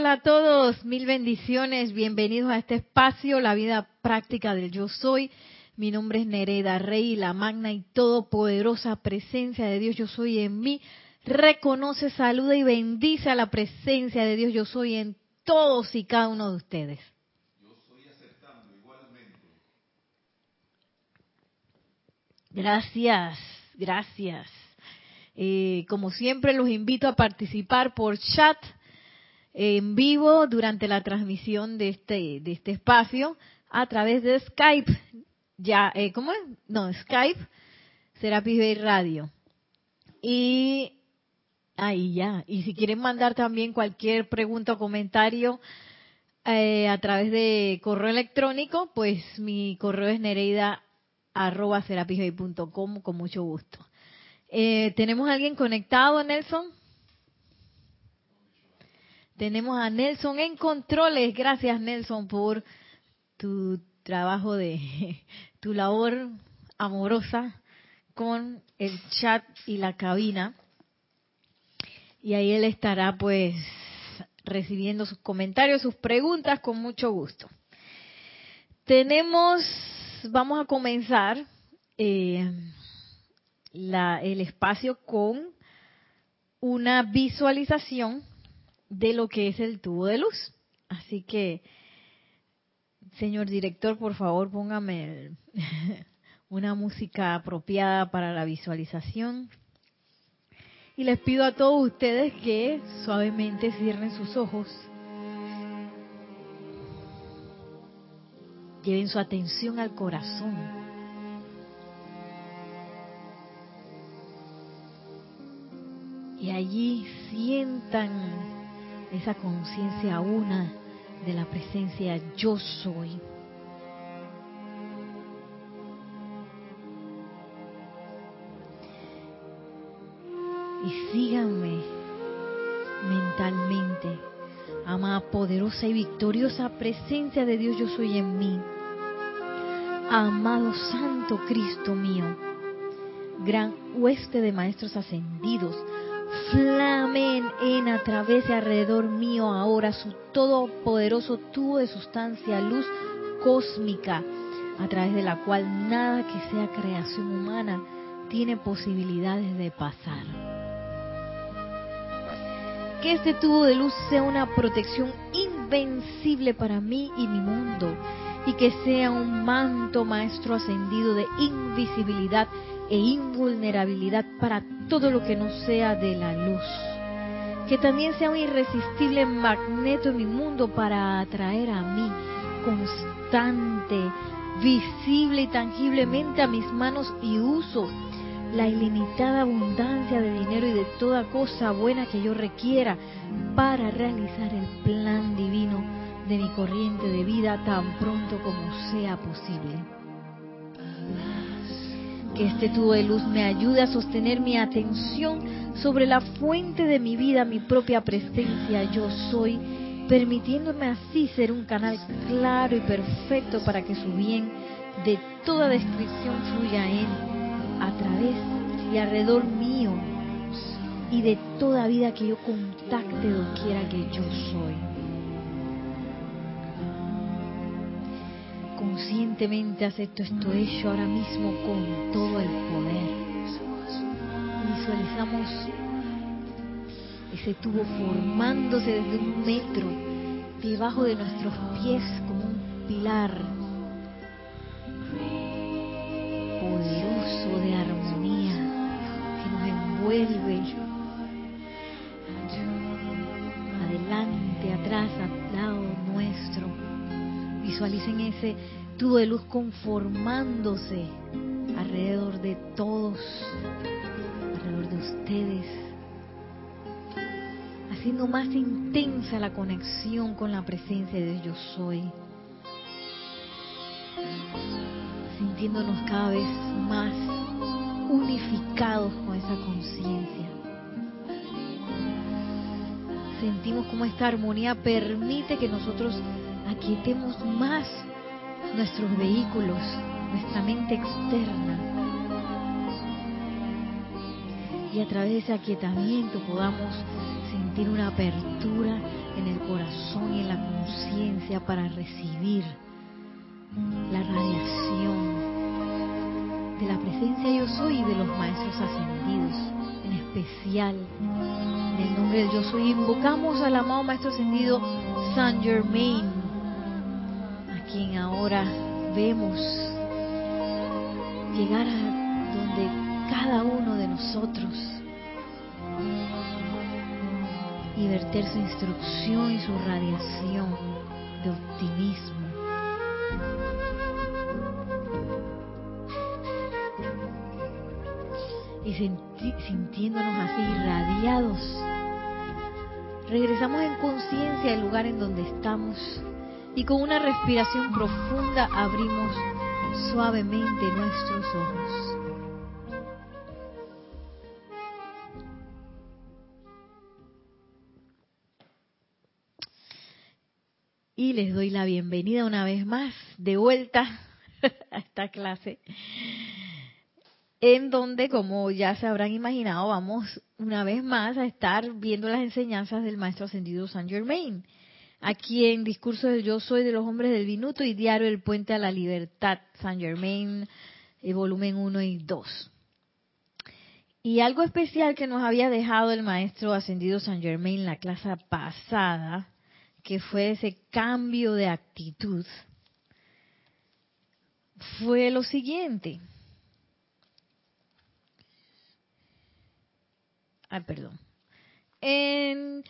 hola a todos, mil bendiciones, bienvenidos a este espacio, la vida práctica del yo soy. Mi nombre es Nereda Rey, la magna y todopoderosa presencia de Dios yo soy en mí. Reconoce, saluda y bendice a la presencia de Dios yo soy en todos y cada uno de ustedes. Yo soy aceptando igualmente. Gracias, gracias. Eh, como siempre los invito a participar por chat en vivo durante la transmisión de este, de este espacio a través de Skype. Ya, eh, ¿cómo es? No, Skype, Serapis Bay Radio. Y ahí ya. Y si quieren mandar también cualquier pregunta o comentario eh, a través de correo electrónico, pues mi correo es nereida arroba con mucho gusto. Eh, ¿Tenemos a alguien conectado, Nelson? Tenemos a Nelson en controles. Gracias, Nelson, por tu trabajo de tu labor amorosa con el chat y la cabina. Y ahí él estará pues recibiendo sus comentarios, sus preguntas con mucho gusto. Tenemos, vamos a comenzar eh, el espacio con una visualización de lo que es el tubo de luz. Así que, señor director, por favor, póngame una música apropiada para la visualización. Y les pido a todos ustedes que suavemente cierren sus ojos. Lleven su atención al corazón. Y allí sientan esa conciencia una de la presencia yo soy. Y síganme mentalmente, amada poderosa y victoriosa presencia de Dios yo soy en mí. Amado Santo Cristo mío, gran hueste de maestros ascendidos, flamen en a través y alrededor mío ahora su todopoderoso tubo de sustancia, luz cósmica, a través de la cual nada que sea creación humana tiene posibilidades de pasar. Que este tubo de luz sea una protección invencible para mí y mi mundo, y que sea un manto maestro ascendido de invisibilidad e invulnerabilidad para todo lo que no sea de la luz. Que también sea un irresistible magneto en mi mundo para atraer a mí constante, visible y tangiblemente a mis manos y uso la ilimitada abundancia de dinero y de toda cosa buena que yo requiera para realizar el plan divino de mi corriente de vida tan pronto como sea posible este tubo de luz me ayude a sostener mi atención sobre la fuente de mi vida, mi propia presencia, yo soy, permitiéndome así ser un canal claro y perfecto para que su bien de toda descripción fluya en, a través y alrededor mío y de toda vida que yo contacte quiera que yo soy. Conscientemente acepto esto hecho ahora mismo con todo el poder. Visualizamos ese tubo formándose desde un metro debajo de nuestros pies como un pilar poderoso de armonía que nos envuelve adelante, atrás, nuestro. Visualicen ese tubo de luz conformándose alrededor de todos, alrededor de ustedes, haciendo más intensa la conexión con la presencia de yo soy, sintiéndonos cada vez más unificados con esa conciencia. Sentimos como esta armonía permite que nosotros aquietemos más nuestros vehículos, nuestra mente externa. Y a través de ese aquietamiento podamos sentir una apertura en el corazón y en la conciencia para recibir la radiación de la presencia yo soy y de los maestros ascendidos, en especial en el nombre del yo soy. Invocamos al amado maestro ascendido Saint Germain, quien ahora vemos llegar a donde cada uno de nosotros y verter su instrucción y su radiación de optimismo. Y sintiéndonos así irradiados, regresamos en conciencia al lugar en donde estamos y con una respiración profunda abrimos suavemente nuestros ojos. Y les doy la bienvenida una vez más de vuelta a esta clase, en donde, como ya se habrán imaginado, vamos una vez más a estar viendo las enseñanzas del Maestro Ascendido Saint Germain aquí en Discurso del Yo Soy de los Hombres del Minuto y Diario El Puente a la Libertad, Saint Germain, eh, volumen 1 y 2. Y algo especial que nos había dejado el maestro ascendido Saint Germain la clase pasada, que fue ese cambio de actitud, fue lo siguiente. Ay, perdón. En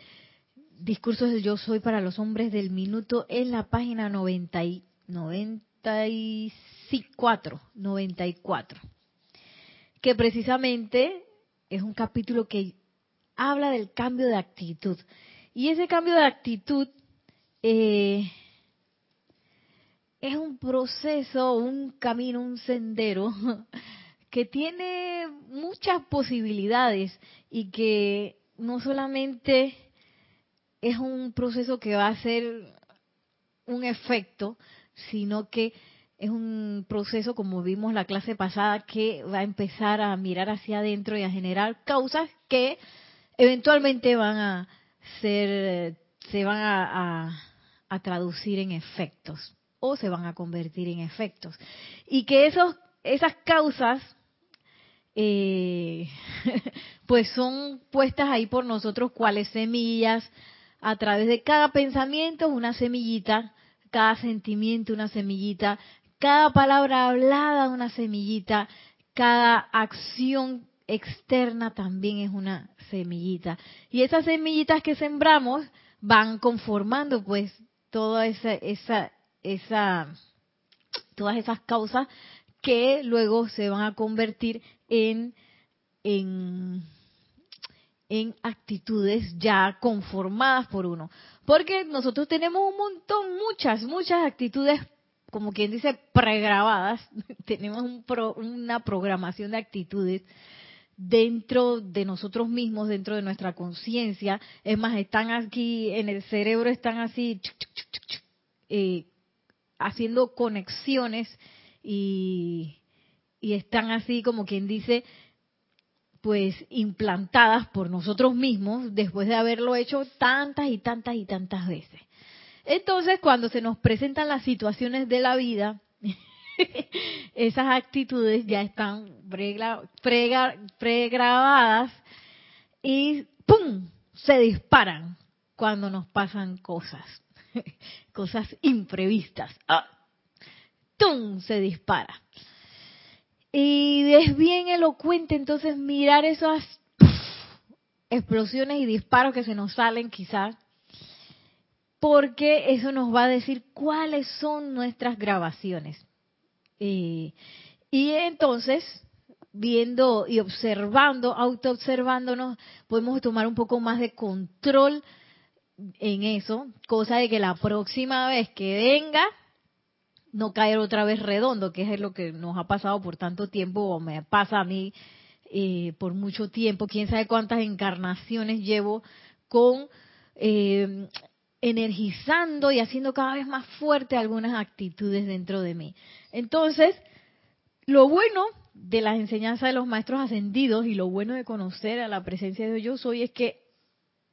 Discursos del Yo Soy para los Hombres del Minuto en la página 90 y 94, 94, que precisamente es un capítulo que habla del cambio de actitud. Y ese cambio de actitud eh, es un proceso, un camino, un sendero que tiene muchas posibilidades y que no solamente es un proceso que va a ser un efecto, sino que es un proceso, como vimos la clase pasada, que va a empezar a mirar hacia adentro y a generar causas que eventualmente van a ser, se van a, traducir en efectos o se van a convertir en efectos. Y que esos, esas causas, eh, pues son puestas ahí por nosotros cuales semillas, a través de cada pensamiento una semillita, cada sentimiento una semillita, cada palabra hablada una semillita, cada acción externa también es una semillita. Y esas semillitas que sembramos van conformando pues toda esa, esa, esa, todas esas causas que luego se van a convertir en, en en actitudes ya conformadas por uno. Porque nosotros tenemos un montón, muchas, muchas actitudes, como quien dice, pregrabadas. tenemos una programación de actitudes dentro de nosotros mismos, dentro de nuestra conciencia. Es más, están aquí en el cerebro, están así eh, haciendo conexiones y están así como quien dice pues implantadas por nosotros mismos después de haberlo hecho tantas y tantas y tantas veces. Entonces, cuando se nos presentan las situaciones de la vida, esas actitudes ya están pregrabadas y ¡pum! se disparan cuando nos pasan cosas, cosas imprevistas. ¡Ah! ¡Tum! se dispara. Y es bien elocuente entonces mirar esas explosiones y disparos que se nos salen quizás, porque eso nos va a decir cuáles son nuestras grabaciones. y entonces, viendo y observando, autoobservándonos, podemos tomar un poco más de control en eso, cosa de que la próxima vez que venga, no caer otra vez redondo, que es lo que nos ha pasado por tanto tiempo, o me pasa a mí eh, por mucho tiempo, quién sabe cuántas encarnaciones llevo con eh, energizando y haciendo cada vez más fuerte algunas actitudes dentro de mí. Entonces, lo bueno de las enseñanzas de los maestros ascendidos y lo bueno de conocer a la presencia de Dios hoy es que,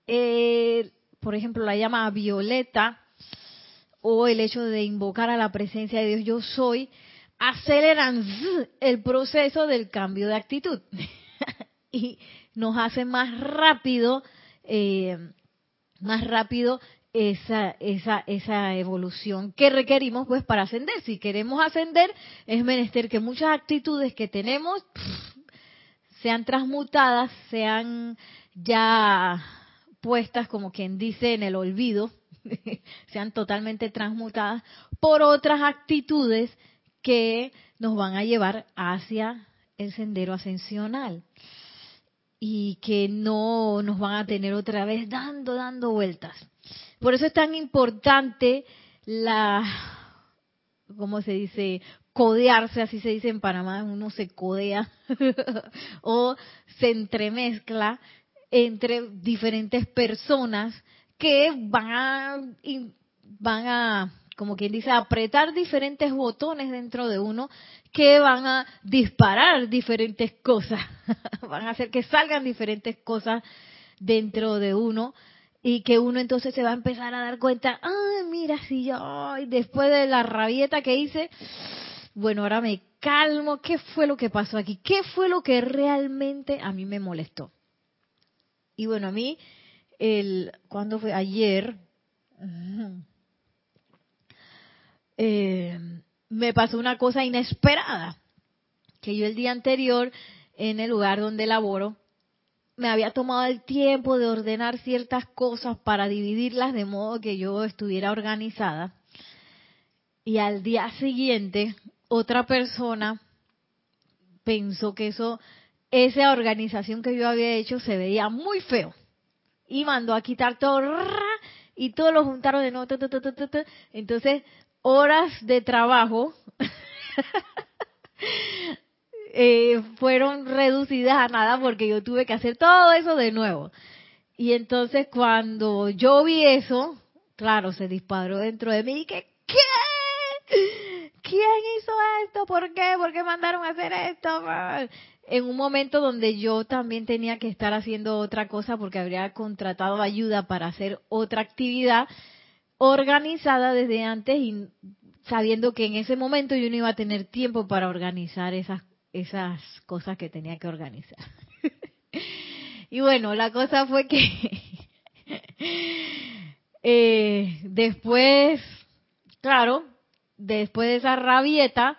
eh, por ejemplo, la llama violeta o el hecho de invocar a la presencia de Dios yo soy, aceleran el proceso del cambio de actitud y nos hace más rápido, eh, más rápido esa, esa, esa evolución que requerimos pues para ascender. Si queremos ascender, es menester que muchas actitudes que tenemos sean transmutadas, sean ya puestas como quien dice en el olvido, sean totalmente transmutadas por otras actitudes que nos van a llevar hacia el sendero ascensional y que no nos van a tener otra vez dando, dando vueltas. Por eso es tan importante la, ¿cómo se dice? Codearse, así se dice en Panamá, uno se codea o se entremezcla entre diferentes personas que van a, van a, como quien dice, apretar diferentes botones dentro de uno que van a disparar diferentes cosas, van a hacer que salgan diferentes cosas dentro de uno y que uno entonces se va a empezar a dar cuenta, ah, mira, si yo, después de la rabieta que hice, bueno, ahora me calmo, ¿qué fue lo que pasó aquí? ¿Qué fue lo que realmente a mí me molestó? Y bueno, a mí, el, cuando fue ayer, eh, me pasó una cosa inesperada, que yo el día anterior, en el lugar donde laboro, me había tomado el tiempo de ordenar ciertas cosas para dividirlas de modo que yo estuviera organizada. Y al día siguiente, otra persona pensó que eso esa organización que yo había hecho se veía muy feo. Y mandó a quitar todo y todos lo juntaron de nuevo. Entonces, horas de trabajo eh, fueron reducidas a nada porque yo tuve que hacer todo eso de nuevo. Y entonces cuando yo vi eso, claro, se disparó dentro de mí y que, ¿qué? ¿Quién hizo esto? ¿Por qué? ¿Por qué mandaron a hacer esto? en un momento donde yo también tenía que estar haciendo otra cosa porque habría contratado ayuda para hacer otra actividad organizada desde antes y sabiendo que en ese momento yo no iba a tener tiempo para organizar esas esas cosas que tenía que organizar. y bueno, la cosa fue que eh, después, claro, después de esa rabieta,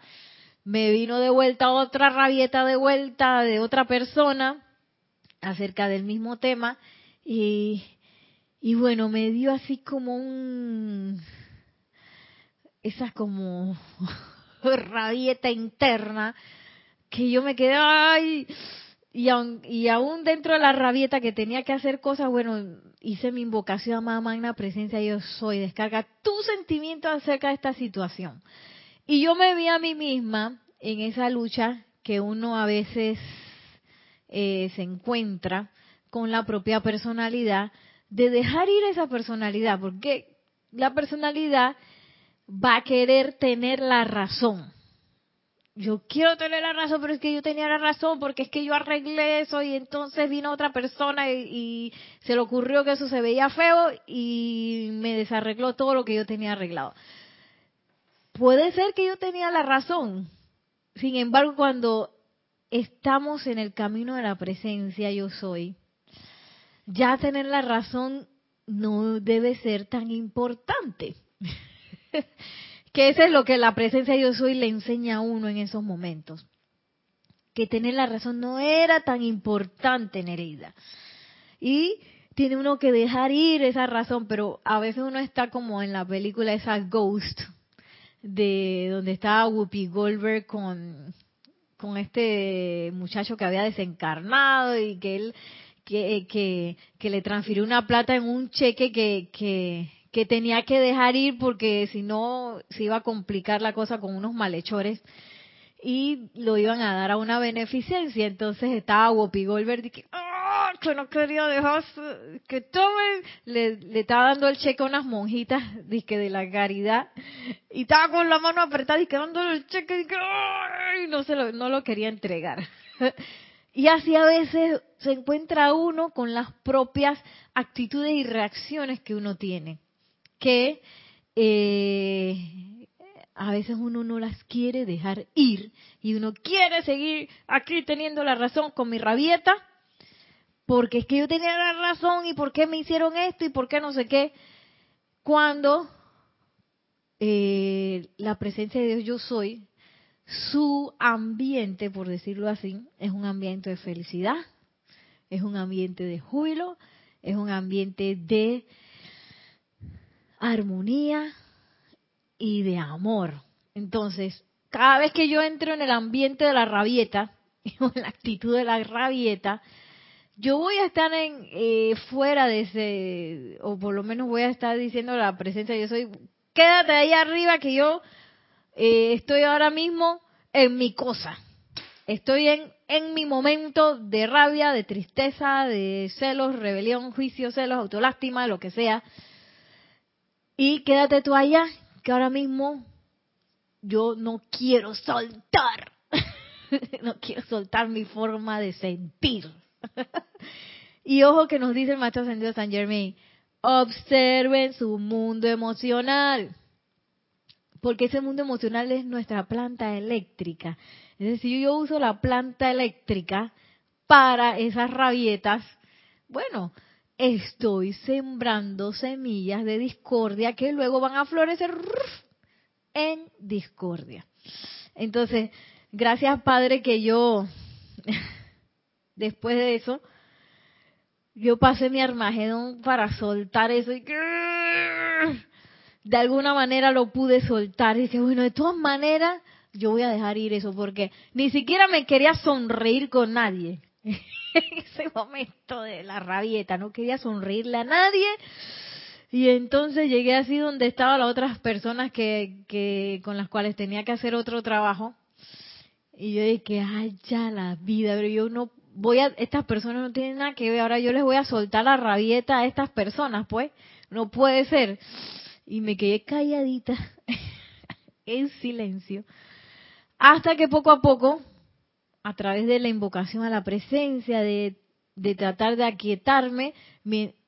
me vino de vuelta otra rabieta de vuelta de otra persona acerca del mismo tema y, y bueno, me dio así como un, esa como rabieta interna que yo me quedé, ay, y aún, y dentro de la rabieta que tenía que hacer cosas, bueno, hice mi invocación a Mamá Magna Presencia, yo soy, descarga tu sentimiento acerca de esta situación. Y yo me vi a mí misma en esa lucha que uno a veces eh, se encuentra con la propia personalidad, de dejar ir esa personalidad, porque la personalidad va a querer tener la razón. Yo quiero tener la razón, pero es que yo tenía la razón, porque es que yo arreglé eso y entonces vino otra persona y, se le ocurrió que eso se veía feo y me desarregló todo lo que yo tenía arreglado puede ser que yo tenía la razón. Sin embargo, cuando estamos en el camino de la presencia, yo soy, ya tener la razón no debe ser tan importante. que eso es lo que la presencia yo soy le enseña a uno en esos momentos. Que tener la razón no era tan importante, Nereida. Y tiene uno que dejar ir esa razón, pero a veces uno está como en la película esa Ghost, de donde estaba Whoopi Goldberg con, con este muchacho que había desencarnado y que él que, que, que le transfirió una plata en un cheque que, que, que tenía que dejar ir porque si no se iba a complicar la cosa con unos malhechores y lo iban a dar a una beneficencia. Entonces estaba Whoopi Goldberg y que, ¡ah! que no quería dejar que tomen. Le, le, estaba dando el cheque a unas monjitas dizque, de la caridad y estaba con la mano apretada y que dándole el cheque y que, no, se no lo quería entregar. Y así a veces se encuentra uno con las propias actitudes y reacciones que uno tiene, que eh, a veces uno no las quiere dejar ir y uno quiere seguir aquí teniendo la razón con mi rabieta, porque es que yo tenía la razón y por qué me hicieron esto y por qué no sé qué, cuando eh, la presencia de Dios yo soy, su ambiente, por decirlo así, es un ambiente de felicidad, es un ambiente de júbilo, es un ambiente de armonía y de amor. Entonces, cada vez que yo entro en el ambiente de la rabieta, en la actitud de la rabieta, yo voy a estar en eh, fuera de ese, o por lo menos voy a estar diciendo la presencia, yo soy, quédate ahí arriba que yo eh, estoy ahora mismo en mi cosa. Estoy en, en mi momento de rabia, de tristeza, de celos, rebelión, juicio, celos, autolástima, lo que sea. Y quédate tú allá, que ahora mismo yo no quiero soltar. no quiero soltar mi forma de sentir. y ojo que nos dice el maestro ascendido San Germain, observen su mundo emocional, porque ese mundo emocional es nuestra planta eléctrica. Es decir, yo uso la planta eléctrica para esas rabietas, bueno, estoy sembrando semillas de discordia que luego van a florecer en discordia. Entonces, gracias Padre que yo después de eso, yo pasé mi Armagedón para soltar eso y de alguna manera lo pude soltar. Y dije, bueno, de todas maneras, yo voy a dejar ir eso porque ni siquiera me quería sonreír con nadie. en ese momento de la rabieta, no quería sonreírle a nadie. Y entonces llegué así donde estaban las otras personas que, que con las cuales tenía que hacer otro trabajo. Y yo dije, ay, ya la vida, pero yo no voy a, estas personas no tienen nada que ver, ahora yo les voy a soltar la rabieta a estas personas, pues, no puede ser. Y me quedé calladita, en silencio, hasta que poco a poco, a través de la invocación a la presencia, de, de tratar de aquietarme,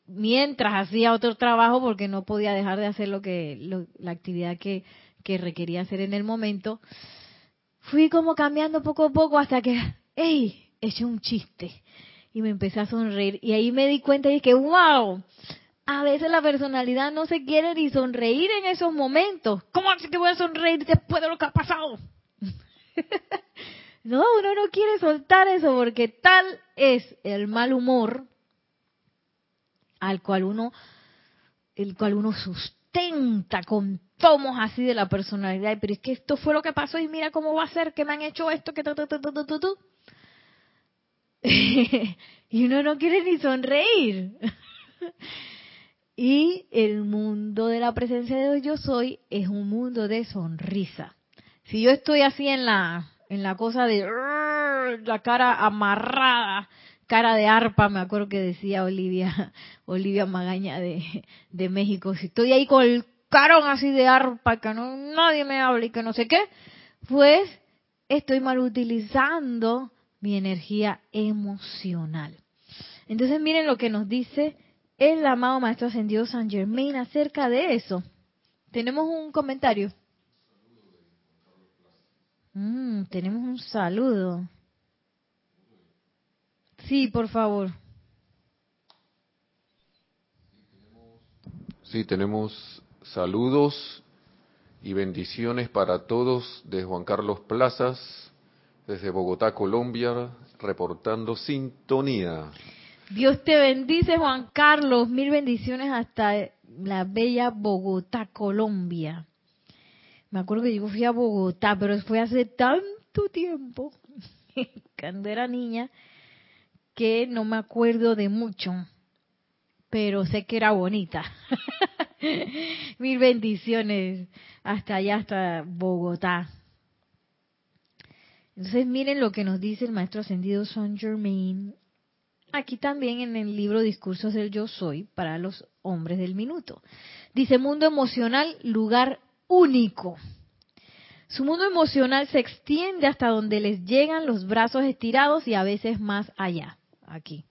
mientras hacía otro trabajo, porque no podía dejar de hacer lo que, la actividad que, que requería hacer en el momento, fui como cambiando poco a poco hasta que, ¡ey! eché un chiste y me empecé a sonreír. Y ahí me di cuenta y dije, wow, a veces la personalidad no se quiere ni sonreír en esos momentos. ¿Cómo así que voy a sonreír después de lo que ha pasado? no, uno no quiere soltar eso porque tal es el mal humor al cual uno, el cual uno sustenta con tomos así de la personalidad. Pero es que esto fue lo que pasó y mira cómo va a ser que me han hecho esto, que tu, tu, tu, y uno no quiere ni sonreír. y el mundo de la presencia de Dios yo soy es un mundo de sonrisa. Si yo estoy así en la en la cosa de la cara amarrada, cara de arpa, me acuerdo que decía Olivia, Olivia Magaña de, de México, si estoy ahí con el carón así de arpa, que no nadie me habla y que no sé qué, pues estoy mal utilizando mi energía emocional. Entonces miren lo que nos dice el amado Maestro Ascendido San Germain acerca de eso. Tenemos un comentario. Mm, tenemos un saludo. Sí, por favor. Sí, tenemos saludos y bendiciones para todos de Juan Carlos Plazas, desde Bogotá, Colombia, reportando sintonía. Dios te bendice, Juan Carlos. Mil bendiciones hasta la bella Bogotá, Colombia. Me acuerdo que yo fui a Bogotá, pero fue hace tanto tiempo, cuando era niña, que no me acuerdo de mucho, pero sé que era bonita. Mil bendiciones hasta allá, hasta Bogotá. Entonces miren lo que nos dice el maestro ascendido Saint Germain aquí también en el libro Discursos del Yo Soy para los hombres del minuto. Dice mundo emocional, lugar único. Su mundo emocional se extiende hasta donde les llegan los brazos estirados y a veces más allá, aquí.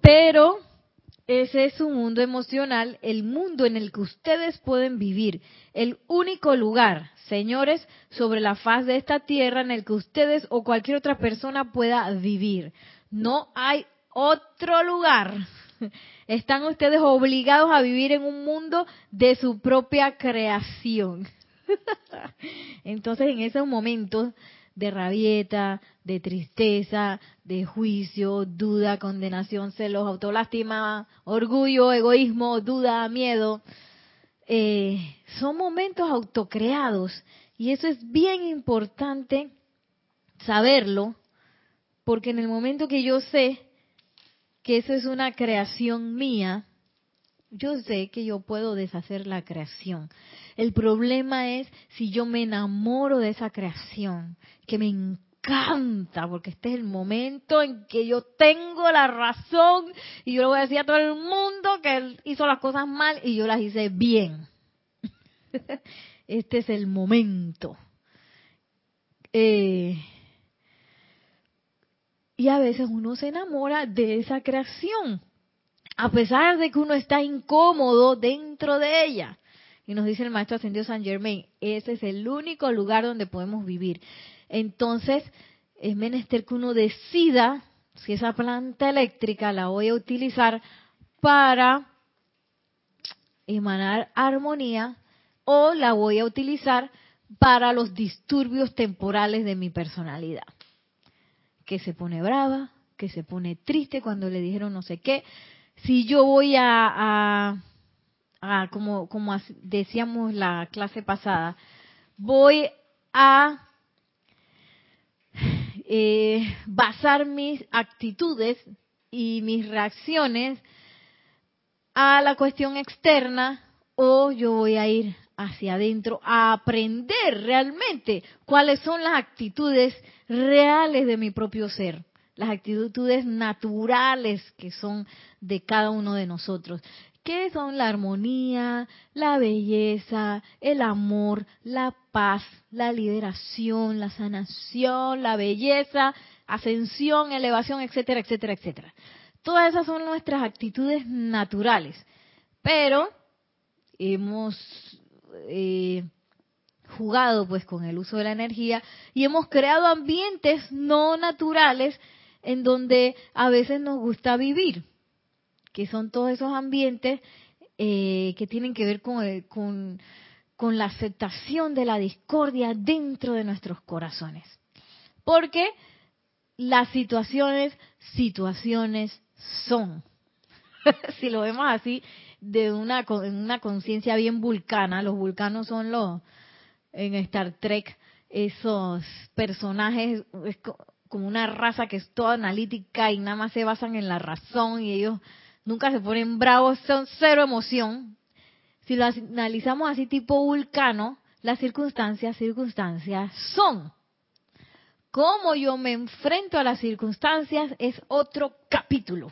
Pero ese es su mundo emocional, el mundo en el que ustedes pueden vivir, el único lugar, señores, sobre la faz de esta tierra en el que ustedes o cualquier otra persona pueda vivir. No hay otro lugar. Están ustedes obligados a vivir en un mundo de su propia creación. Entonces, en esos momentos de rabieta, de tristeza, de juicio, duda, condenación, celos, autolástima, orgullo, egoísmo, duda, miedo. Eh, son momentos autocreados y eso es bien importante saberlo porque en el momento que yo sé que eso es una creación mía, yo sé que yo puedo deshacer la creación. El problema es si yo me enamoro de esa creación, que me encanta, porque este es el momento en que yo tengo la razón y yo le voy a decir a todo el mundo que él hizo las cosas mal y yo las hice bien. Este es el momento. Eh, y a veces uno se enamora de esa creación, a pesar de que uno está incómodo dentro de ella. Y nos dice el maestro ascendido San Germain, ese es el único lugar donde podemos vivir. Entonces, es menester que uno decida si esa planta eléctrica la voy a utilizar para emanar armonía o la voy a utilizar para los disturbios temporales de mi personalidad. Que se pone brava, que se pone triste cuando le dijeron no sé qué. Si yo voy a como, como decíamos la clase pasada, voy a eh, basar mis actitudes y mis reacciones a la cuestión externa o yo voy a ir hacia adentro a aprender realmente cuáles son las actitudes reales de mi propio ser, las actitudes naturales que son de cada uno de nosotros. ¿Qué son la armonía, la belleza, el amor, la paz, la liberación, la sanación, la belleza, ascensión, elevación, etcétera, etcétera, etcétera. Todas esas son nuestras actitudes naturales, pero hemos eh, jugado pues con el uso de la energía y hemos creado ambientes no naturales en donde a veces nos gusta vivir que son todos esos ambientes eh, que tienen que ver con, con la aceptación de la discordia dentro de nuestros corazones. Porque las situaciones, situaciones son. si lo vemos así, de una, una conciencia bien vulcana, los vulcanos son los, en Star Trek, esos personajes, es como una raza que es toda analítica y nada más se basan en la razón y ellos nunca se ponen bravos, son cero emoción. Si lo analizamos así tipo vulcano, las circunstancias, circunstancias son. Cómo yo me enfrento a las circunstancias es otro capítulo.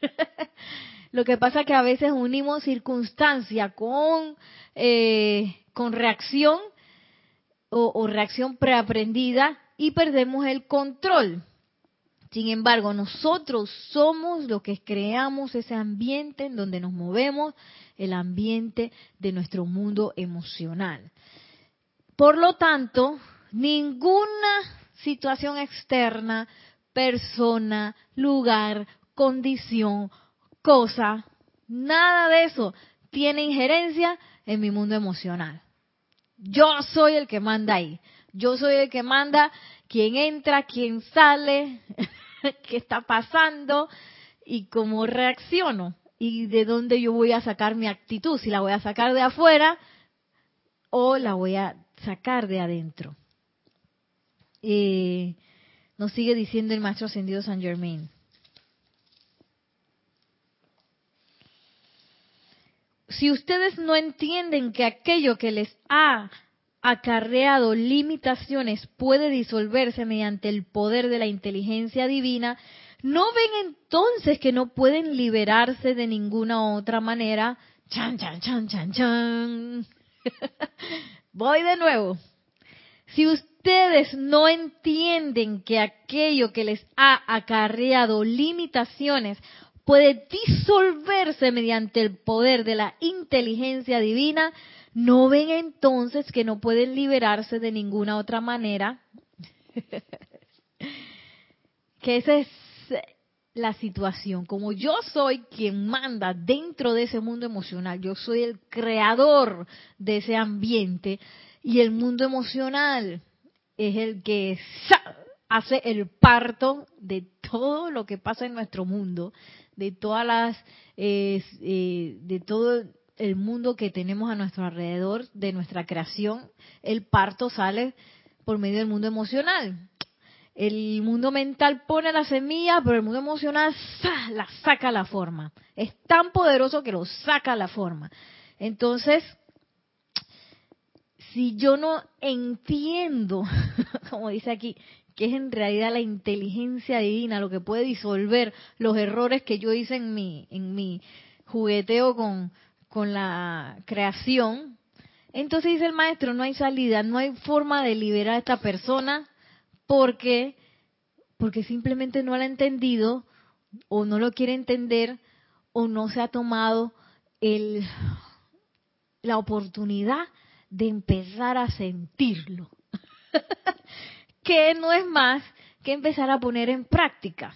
lo que pasa es que a veces unimos circunstancia con, eh, con reacción o, o reacción preaprendida y perdemos el control. Sin embargo, nosotros somos los que creamos ese ambiente en donde nos movemos, el ambiente de nuestro mundo emocional. Por lo tanto, ninguna situación externa, persona, lugar, condición, cosa, nada de eso tiene injerencia en mi mundo emocional. Yo soy el que manda ahí. Yo soy el que manda quién entra, quién sale, qué está pasando y cómo reacciono y de dónde yo voy a sacar mi actitud, si la voy a sacar de afuera o la voy a sacar de adentro. Eh, nos sigue diciendo el maestro ascendido San Germain. Si ustedes no entienden que aquello que les ha acarreado limitaciones puede disolverse mediante el poder de la inteligencia divina, ¿no ven entonces que no pueden liberarse de ninguna otra manera? Chan, chan, chan, chan, chan. Voy de nuevo. Si ustedes no entienden que aquello que les ha acarreado limitaciones puede disolverse mediante el poder de la inteligencia divina, no ven entonces que no pueden liberarse de ninguna otra manera. que esa es la situación. Como yo soy quien manda dentro de ese mundo emocional, yo soy el creador de ese ambiente y el mundo emocional es el que hace el parto de todo lo que pasa en nuestro mundo, de todas las, eh, de todo el mundo que tenemos a nuestro alrededor, de nuestra creación, el parto sale por medio del mundo emocional. El mundo mental pone la semilla, pero el mundo emocional la saca la forma. Es tan poderoso que lo saca la forma. Entonces, si yo no entiendo, como dice aquí, que es en realidad la inteligencia divina lo que puede disolver los errores que yo hice en mi, en mi jugueteo con, con la creación, entonces dice el maestro, no hay salida, no hay forma de liberar a esta persona porque porque simplemente no lo ha entendido o no lo quiere entender o no se ha tomado el, la oportunidad de empezar a sentirlo. que no es más que empezar a poner en práctica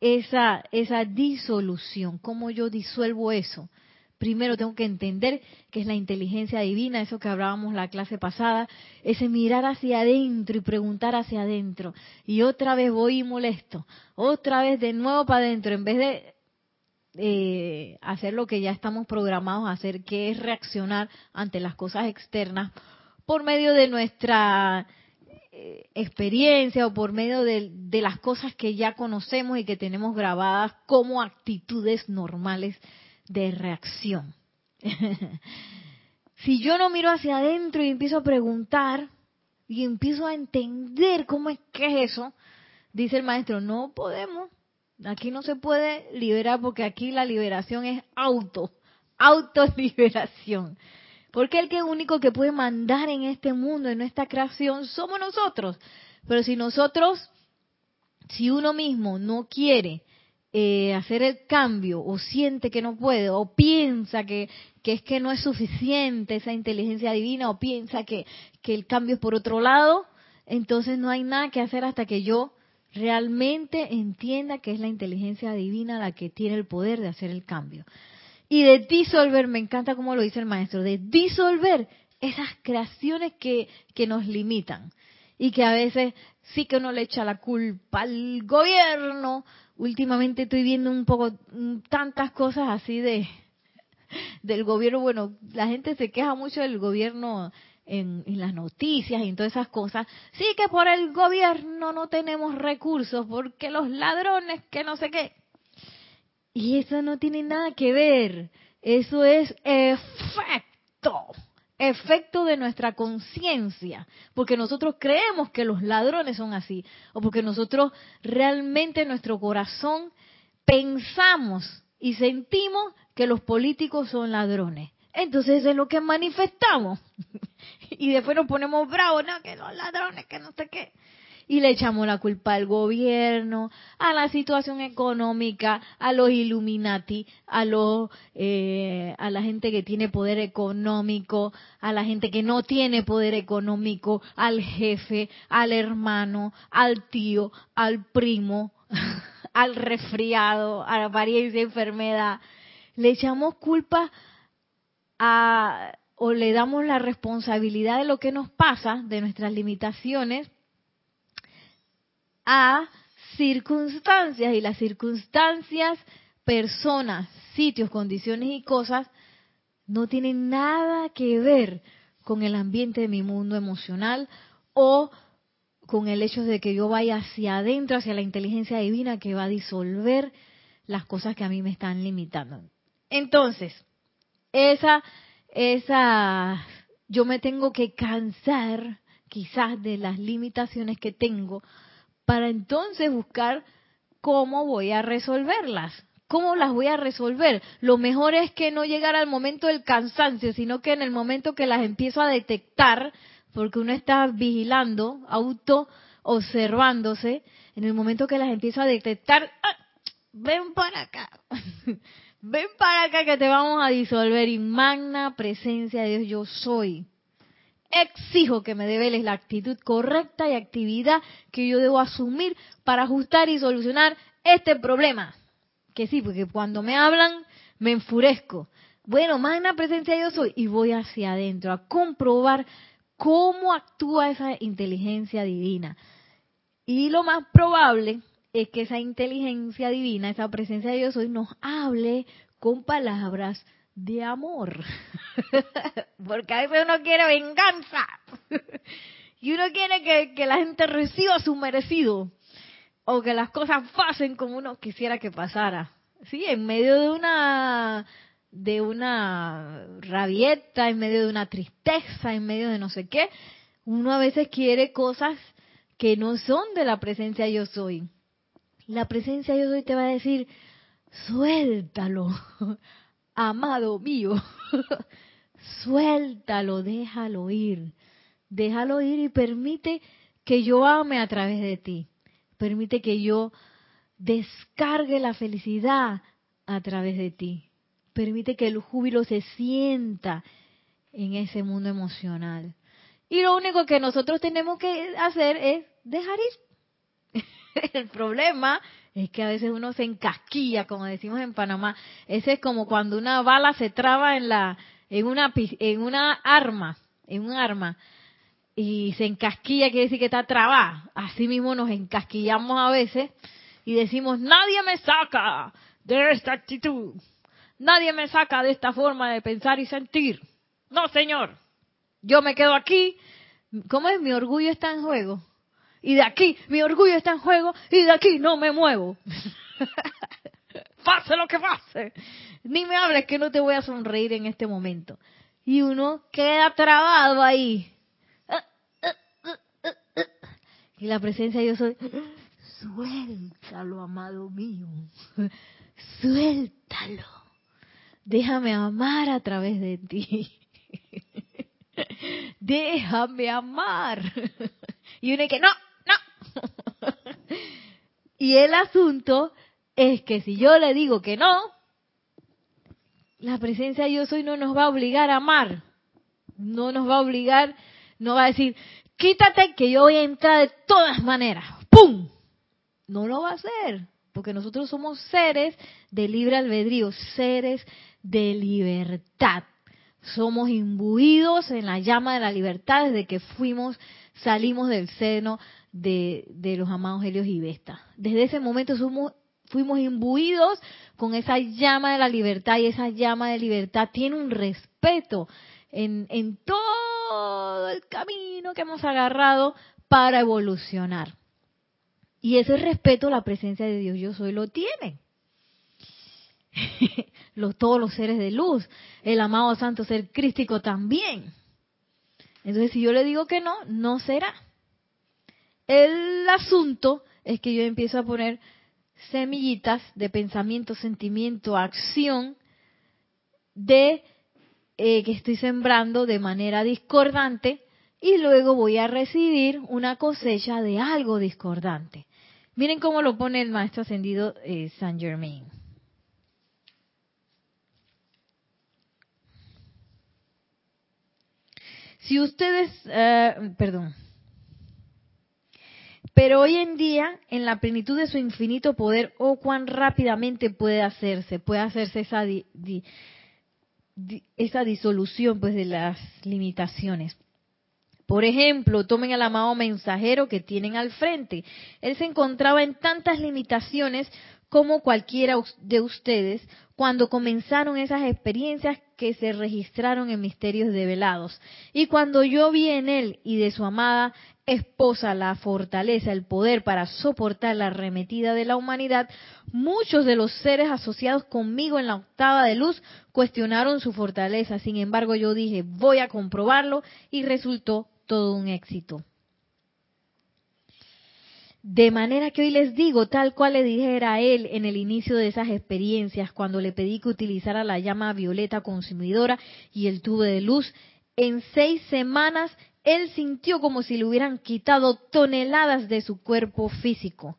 esa, esa disolución. ¿Cómo yo disuelvo eso? primero tengo que entender que es la inteligencia divina, eso que hablábamos la clase pasada, ese mirar hacia adentro y preguntar hacia adentro. Y otra vez voy y molesto, otra vez de nuevo para adentro, en vez de eh, hacer lo que ya estamos programados a hacer, que es reaccionar ante las cosas externas por medio de nuestra experiencia o por medio de, de las cosas que ya conocemos y que tenemos grabadas como actitudes normales de reacción. si yo no miro hacia adentro y empiezo a preguntar y empiezo a entender cómo es que es eso, dice el maestro, no podemos, aquí no se puede liberar porque aquí la liberación es auto, autoliberación. Porque el que único que puede mandar en este mundo, en nuestra creación, somos nosotros. Pero si nosotros, si uno mismo no quiere eh, hacer el cambio o siente que no puede o piensa que, que, es que no es suficiente esa inteligencia divina o piensa que, que el cambio es por otro lado, entonces no hay nada que hacer hasta que yo realmente entienda que es la inteligencia divina la que tiene el poder de hacer el cambio. Y de disolver, me encanta como lo dice el maestro, de disolver esas creaciones que, que nos limitan y que a veces sí que uno le echa la culpa al gobierno últimamente estoy viendo un poco mm, tantas cosas así de del gobierno. Bueno, la gente se queja mucho del gobierno en, en, las noticias y en todas esas cosas. Sí que por el gobierno no tenemos recursos, porque los ladrones, que no sé qué. Y eso no tiene nada que ver. Eso es efecto efecto de nuestra conciencia, porque nosotros creemos que los ladrones son así, o porque nosotros realmente en nuestro corazón pensamos y sentimos que los políticos son ladrones. Entonces es lo que manifestamos. y después nos ponemos bravos, no, que los ladrones, que no sé qué y le echamos la culpa al gobierno, a la situación económica, a los Illuminati, a los, eh, a la gente que tiene poder económico, a la gente que no tiene poder económico, al jefe, al hermano, al tío, al primo, al resfriado, a la apariencia de enfermedad. Le echamos culpa a o le damos la responsabilidad de lo que nos pasa, de nuestras limitaciones, a circunstancias y las circunstancias, personas, sitios, condiciones y cosas no tienen nada que ver con el ambiente de mi mundo emocional o con el hecho de que yo vaya hacia adentro, hacia la inteligencia divina que va a disolver las cosas que a mí me están limitando. Entonces, esa, esa, yo me tengo que cansar quizás de las limitaciones que tengo para entonces buscar cómo voy a resolverlas, ¿cómo las voy a resolver? Lo mejor es que no llegar al momento del cansancio, sino que en el momento que las empiezo a detectar, porque uno está vigilando, auto observándose, en el momento que las empiezo a detectar, ¡ah! ven para acá, ven para acá que te vamos a disolver y magna presencia de Dios yo soy. Exijo que me develes la actitud correcta y actividad que yo debo asumir para ajustar y solucionar este problema. Que sí, porque cuando me hablan me enfurezco. Bueno, magna presencia yo soy y voy hacia adentro a comprobar cómo actúa esa inteligencia divina. Y lo más probable es que esa inteligencia divina, esa presencia de Dios hoy nos hable con palabras de amor. Porque a veces uno quiere venganza. y uno quiere que, que, la gente reciba su merecido. O que las cosas pasen como uno quisiera que pasara. Sí, en medio de una de una rabieta, en medio de una tristeza, en medio de no sé qué, uno a veces quiere cosas que no son de la presencia yo soy. La presencia yo soy te va a decir, suéltalo, amado mío, suéltalo, déjalo ir, déjalo ir y permite que yo ame a través de ti, permite que yo descargue la felicidad a través de ti, permite que el júbilo se sienta en ese mundo emocional. Y lo único que nosotros tenemos que hacer es dejar ir. El problema es que a veces uno se encasquilla, como decimos en Panamá. Ese es como cuando una bala se traba en la en una en una arma, en un arma y se encasquilla quiere decir que está trabada. Así mismo nos encasquillamos a veces y decimos, "Nadie me saca de esta actitud. Nadie me saca de esta forma de pensar y sentir." No, señor yo me quedo aquí. ¿Cómo es? Mi orgullo está en juego. Y de aquí, mi orgullo está en juego y de aquí no me muevo. pase lo que pase. Ni me hables que no te voy a sonreír en este momento. Y uno queda trabado ahí. Y la presencia de Dios soy, suéltalo, amado mío. Suéltalo. Déjame amar a través de ti déjame amar. Y uno que no. Y el asunto es que si yo le digo que no, la presencia de yo soy no nos va a obligar a amar. No nos va a obligar, no va a decir, quítate que yo voy a entrar de todas maneras. ¡Pum! No lo va a hacer, porque nosotros somos seres de libre albedrío, seres de libertad somos imbuidos en la llama de la libertad desde que fuimos, salimos del seno de, los amados Helios y Vesta. Desde ese momento fuimos imbuidos con esa llama de la libertad y esa llama de libertad tiene un respeto en, en todo el camino que hemos agarrado para evolucionar. Y ese respeto, la presencia de Dios yo soy, lo tiene. los, todos los seres de luz, el amado santo ser crístico también. Entonces, si yo le digo que no, no será. El asunto es que yo empiezo a poner semillitas de pensamiento, sentimiento, acción de eh, que estoy sembrando de manera discordante y luego voy a recibir una cosecha de algo discordante. Miren cómo lo pone el maestro ascendido eh, Saint Germain. Si ustedes, eh, perdón, pero hoy en día, en la plenitud de su infinito poder, oh, cuán rápidamente puede hacerse, puede hacerse esa, esa disolución pues de las limitaciones. Por ejemplo, tomen al amado mensajero que tienen al frente. Él se encontraba en tantas limitaciones como cualquiera de ustedes cuando comenzaron esas experiencias que se registraron en misterios develados. Y cuando yo vi en él y de su amada esposa la fortaleza, el poder para soportar la arremetida de la humanidad, muchos de los seres asociados conmigo en la octava de luz cuestionaron su fortaleza. Sin embargo, yo dije, voy a comprobarlo y resultó todo un éxito. De manera que hoy les digo, tal cual le dijera a él en el inicio de esas experiencias, cuando le pedí que utilizara la llama violeta consumidora y el tubo de luz, en seis semanas él sintió como si le hubieran quitado toneladas de su cuerpo físico.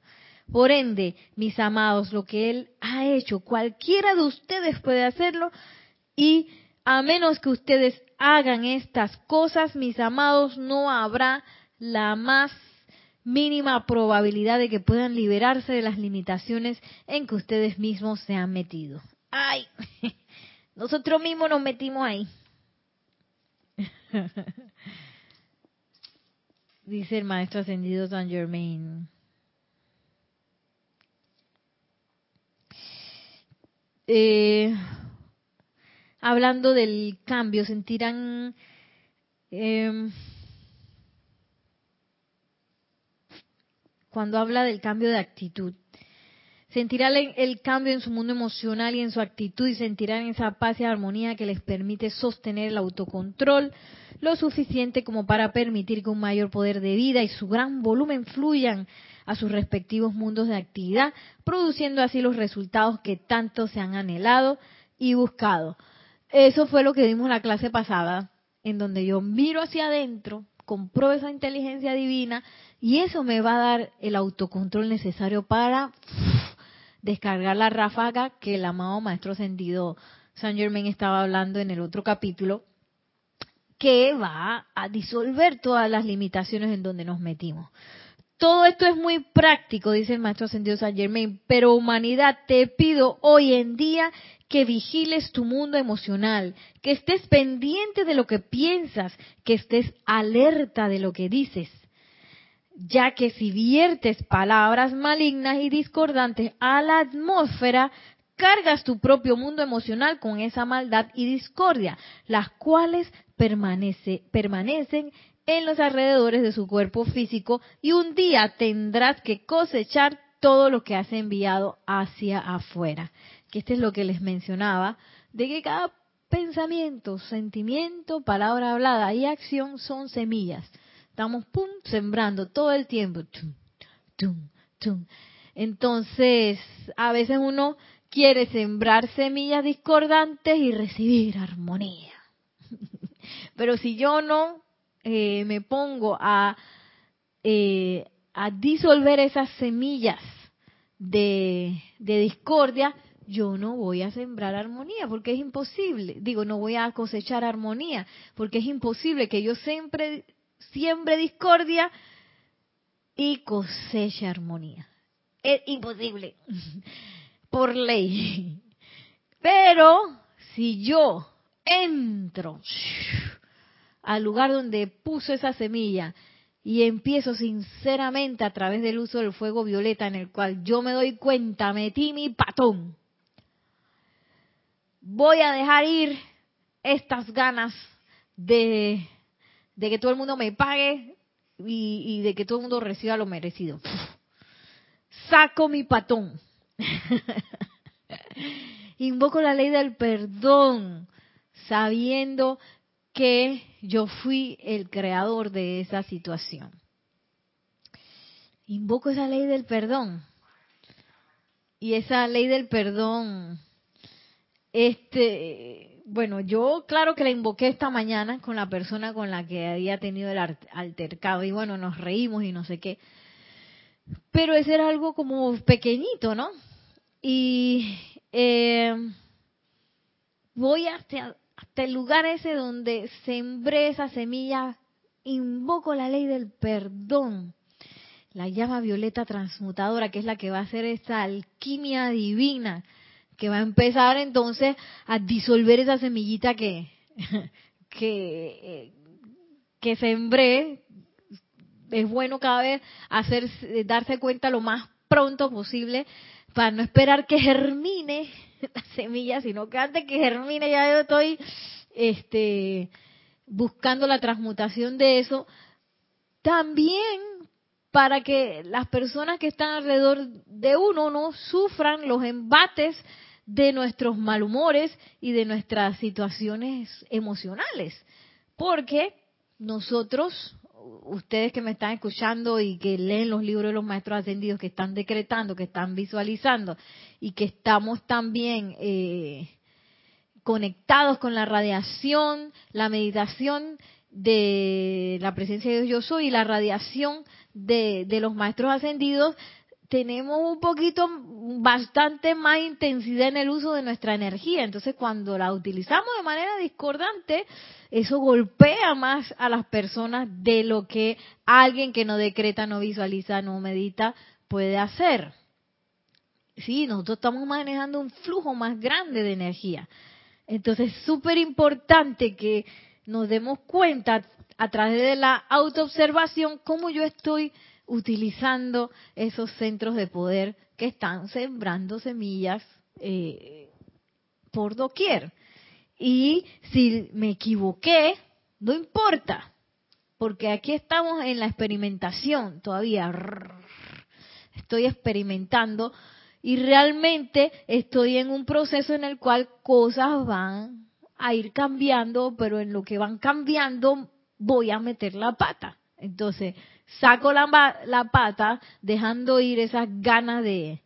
Por ende, mis amados, lo que él ha hecho, cualquiera de ustedes puede hacerlo y a menos que ustedes hagan estas cosas, mis amados, no habrá la más mínima probabilidad de que puedan liberarse de las limitaciones en que ustedes mismos se han metido. ¡Ay! Nosotros mismos nos metimos ahí. Dice el maestro ascendido San Germain. Eh, hablando del cambio, sentirán eh, cuando habla del cambio de actitud. Sentirán el, cambio en su mundo emocional y en su actitud y sentirán esa paz y armonía que les permite sostener el autocontrol lo suficiente como para permitir que un mayor poder de vida y su gran volumen fluyan a sus respectivos mundos de actividad, produciendo así los resultados que tanto se han anhelado y buscado. Eso fue lo que vimos en la clase pasada, en donde yo miro hacia adentro, compruebo esa inteligencia divina y eso me va a dar el autocontrol necesario para descargar la ráfaga que el amado Maestro Ascendido San Germain estaba hablando en el otro capítulo, que va a disolver todas las limitaciones en donde nos metimos. Todo esto es muy práctico, dice el Maestro Ascendido San Germain, pero humanidad, te pido hoy en día que vigiles tu mundo emocional, que estés pendiente de lo que piensas, que estés alerta de lo que dices ya que si viertes palabras malignas y discordantes a la atmósfera, cargas tu propio mundo emocional con esa maldad y discordia, las cuales permanece, permanecen en los alrededores de su cuerpo físico y un día tendrás que cosechar todo lo que has enviado hacia afuera. Que este es lo que les mencionaba, de que cada pensamiento, sentimiento, palabra hablada y acción son semillas Estamos pum, sembrando todo el tiempo. Entonces, a veces uno quiere sembrar semillas discordantes y recibir armonía. Pero si yo no eh, me pongo a, eh, a disolver esas semillas de, de discordia, yo no voy a sembrar armonía porque es imposible. Digo, no voy a cosechar armonía porque es imposible que yo siempre siembre discordia y cosecha armonía. Es imposible, por ley. Pero si yo entro al lugar donde puso esa semilla y empiezo sinceramente a través del uso del fuego violeta en el cual yo me doy cuenta, metí mi patón, voy a dejar ir estas ganas de de que todo el mundo me pague y, de que todo el mundo reciba lo merecido. Saco mi patón. Invoco la ley del perdón, sabiendo que yo fui el creador de esa situación. Invoco esa ley del perdón. Y esa ley del perdón, este, bueno, yo claro que la invoqué esta mañana con la persona con la que había tenido el altercado y bueno, nos reímos y no sé qué. Pero ese era algo como pequeñito, ¿no? Y eh, voy hasta, hasta el lugar ese donde sembré esa semilla, invoco la ley del perdón, la llama violeta transmutadora, que es la que va a hacer esta alquimia divina que va a empezar entonces a disolver esa semillita que, que, que sembré. Es bueno cada vez hacer, darse cuenta lo más pronto posible para no esperar que germine la semilla, sino que antes que germine ya yo estoy este, buscando la transmutación de eso. También para que las personas que están alrededor de uno no sufran los embates de nuestros malhumores y de nuestras situaciones emocionales. Porque nosotros, ustedes que me están escuchando y que leen los libros de los maestros ascendidos, que están decretando, que están visualizando y que estamos también eh, conectados con la radiación, la meditación de la presencia de Dios yo soy y la radiación de, de los maestros ascendidos, tenemos un poquito, bastante más intensidad en el uso de nuestra energía. Entonces, cuando la utilizamos de manera discordante, eso golpea más a las personas de lo que alguien que no decreta, no visualiza, no medita puede hacer. Sí, nosotros estamos manejando un flujo más grande de energía. Entonces, es súper importante que nos demos cuenta a través de la autoobservación cómo yo estoy utilizando esos centros de poder que están sembrando semillas eh, por doquier. Y si me equivoqué, no importa, porque aquí estamos en la experimentación todavía. Estoy experimentando y realmente estoy en un proceso en el cual cosas van a ir cambiando, pero en lo que van cambiando voy a meter la pata. Entonces, saco la, pata dejando ir esas ganas de,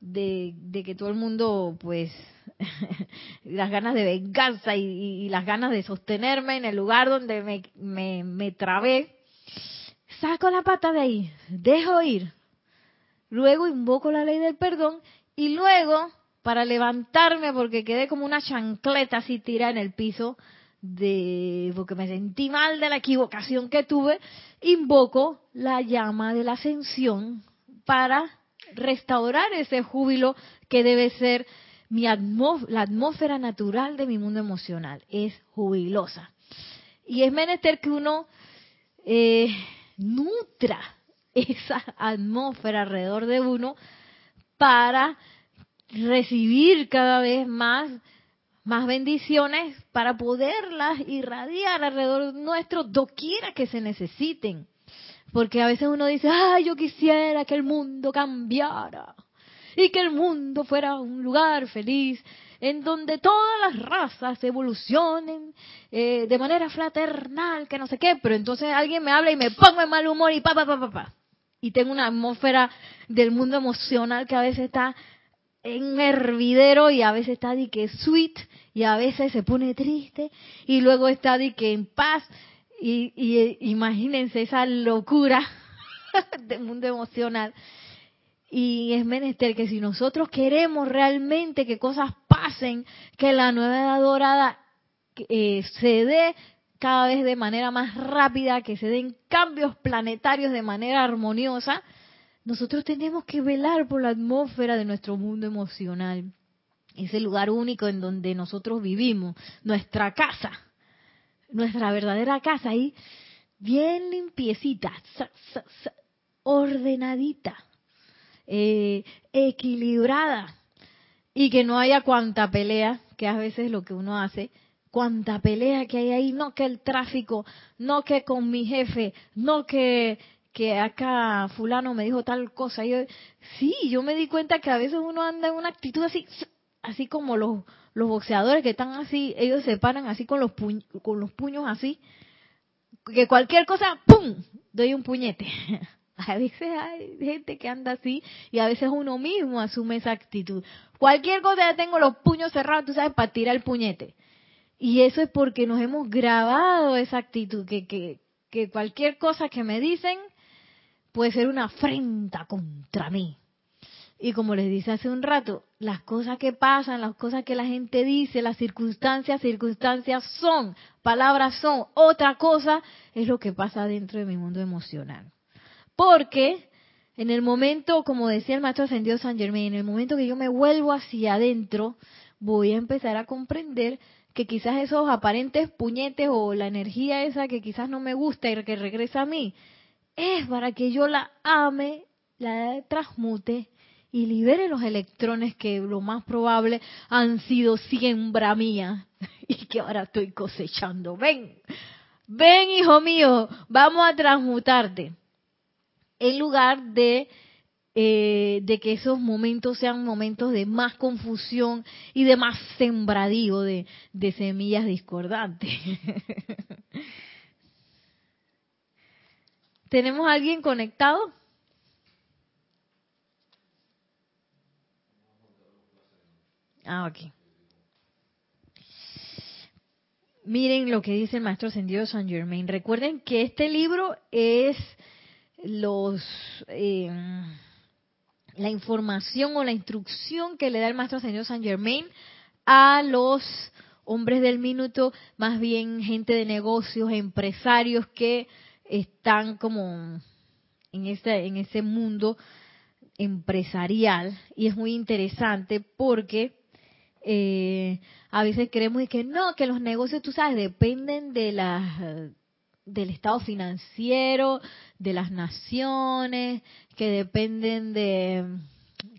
de, que todo el mundo, pues, las ganas de venganza y, las ganas de sostenerme en el lugar donde me, me, me trabé. Saco la pata de ahí, dejo ir. Luego invoco la ley del perdón y luego, para levantarme, porque quedé como una chancleta así tirada en el piso, de porque me sentí mal de la equivocación que tuve, invoco la llama de la ascensión para restaurar ese júbilo que debe ser mi la atmósfera natural de mi mundo emocional. Es jubilosa. Y es menester que uno eh, nutra esa atmósfera alrededor de uno para recibir cada vez más más bendiciones para poderlas irradiar alrededor nuestro doquiera que se necesiten. Porque a veces uno dice, ay, yo quisiera que el mundo cambiara y que el mundo fuera un lugar feliz en donde todas las razas evolucionen eh, de manera fraternal, que no sé qué, pero entonces alguien me habla y me pongo en mal humor y pa, pa, pa, pa, pa. Y tengo una atmósfera del mundo emocional que a veces está en hervidero y a veces está de que sweet y a veces se pone triste y luego está de que en paz. Y, y imagínense esa locura del mundo emocional. Y es menester que si nosotros queremos realmente que cosas pasen, que la nueva edad dorada eh, se dé cada vez de manera más rápida, que se den cambios planetarios de manera armoniosa, nosotros tenemos que velar por la atmósfera de nuestro mundo emocional, ese lugar único en donde nosotros vivimos, nuestra casa, nuestra verdadera casa ahí, bien limpiecita, ordenadita, eh, equilibrada, y que no haya cuanta pelea, que a veces es lo que uno hace, cuanta pelea que hay ahí, no que el tráfico, no que con mi jefe, no que que acá fulano me dijo tal cosa. Yo, sí, yo me di cuenta que a veces uno anda en una actitud así, así como los, los boxeadores que están así, ellos se paran así con los, con los puños así, que cualquier cosa, ¡pum!, doy un puñete. A veces hay gente que anda así y a veces uno mismo asume esa actitud. Cualquier cosa ya tengo los puños cerrados, tú sabes, para tirar el puñete. Y eso es porque nos hemos grabado esa actitud, que, que, que cualquier cosa que me dicen, puede ser una afrenta contra mí. Y como les dice hace un rato, las cosas que pasan, las cosas que la gente dice, las circunstancias, circunstancias son, palabras son, otra cosa es lo que pasa dentro de mi mundo emocional. Porque en el momento, como decía el maestro ascendido San Germain, en el momento que yo me vuelvo hacia adentro, voy a empezar a comprender que quizás esos aparentes puñetes o la energía esa que quizás no me gusta y que regresa a mí, es para que yo la ame, la transmute y libere los electrones que lo más probable han sido siembra mía y que ahora estoy cosechando. Ven, ven hijo mío, vamos a transmutarte. En lugar de, eh, de que esos momentos sean momentos de más confusión y de más sembradío de, de semillas discordantes. ¿Tenemos a alguien conectado? Ah, ok. Miren lo que dice el maestro ascendido San Germain. Recuerden que este libro es los eh, la información o la instrucción que le da el maestro ascendido San Germain a los hombres del minuto, más bien gente de negocios, empresarios que están como en ese, en ese mundo empresarial y es muy interesante porque eh, a veces creemos que no, que los negocios, tú sabes, dependen de las del estado financiero, de las naciones, que dependen de,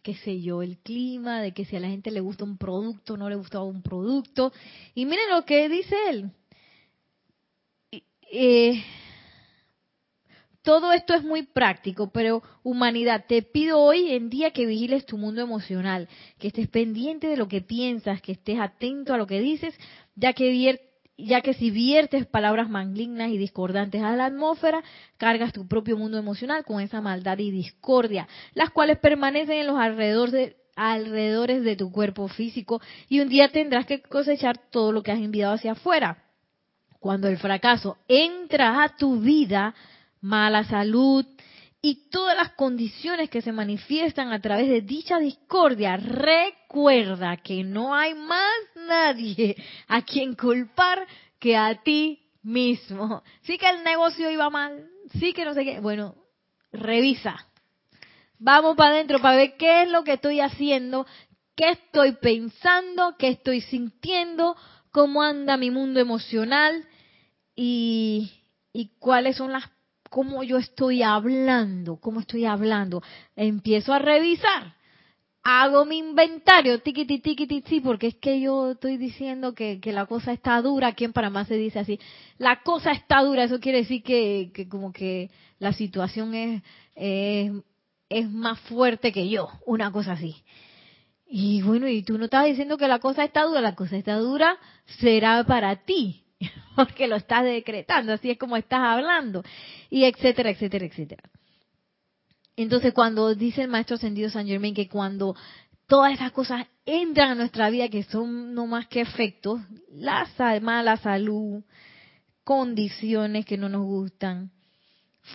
qué sé yo, el clima, de que si a la gente le gusta un producto, no le gusta un producto. Y miren lo que dice él. Eh, todo esto es muy práctico, pero humanidad, te pido hoy en día que vigiles tu mundo emocional, que estés pendiente de lo que piensas, que estés atento a lo que dices, ya que, si viertes palabras malignas y discordantes a la atmósfera, cargas tu propio mundo emocional con esa maldad y discordia, las cuales permanecen en los alrededores de, alrededores de tu cuerpo físico y un día tendrás que cosechar todo lo que has enviado hacia afuera. Cuando el fracaso entra a tu vida, mala salud y todas las condiciones que se manifiestan a través de dicha discordia, recuerda que no hay más nadie a quien culpar que a ti mismo. Sí que el negocio iba mal, sí que no sé qué. Bueno, revisa. Vamos para adentro para ver qué es lo que estoy haciendo, qué estoy pensando, qué estoy sintiendo, cómo anda mi mundo emocional y, y cuáles son las cómo yo estoy hablando, cómo estoy hablando. Empiezo a revisar, hago mi inventario, tiquiti, tiquiti, sí, porque es que yo estoy diciendo que, la cosa está dura, aquí en Panamá se dice así, la cosa está dura, eso quiere decir que, como que la situación es, es más fuerte que yo, una cosa así. Y bueno, y tú no estás diciendo que la cosa está dura, la cosa está dura será para ti, porque lo estás decretando, así es como estás hablando, y etcétera, etcétera, etcétera. Entonces, cuando dice el maestro ascendido San Germain que cuando todas esas cosas entran a nuestra vida, que son no más que efectos, la mala salud, condiciones que no nos gustan,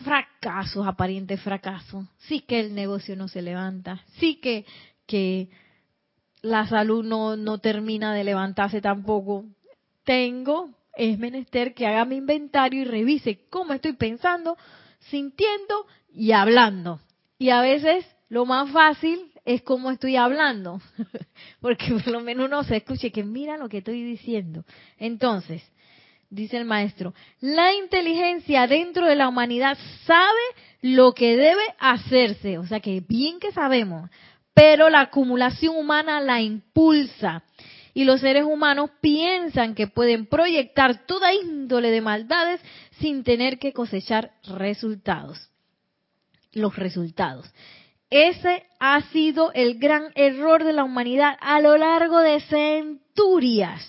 fracasos, aparentes fracasos, sí que el negocio no se levanta, sí que, que la salud no, no termina de levantarse tampoco, tengo es menester que haga mi inventario y revise cómo estoy pensando, sintiendo y hablando. Y a veces lo más fácil es cómo estoy hablando, porque por lo menos uno se escuche que mira lo que estoy diciendo. Entonces, dice el maestro, la inteligencia dentro de la humanidad sabe lo que debe hacerse, o sea que bien que sabemos, pero la acumulación humana la impulsa y los seres humanos piensan que pueden proyectar toda índole de maldades sin tener que cosechar resultados. Los resultados. Ese ha sido el gran error de la humanidad a lo largo de centurias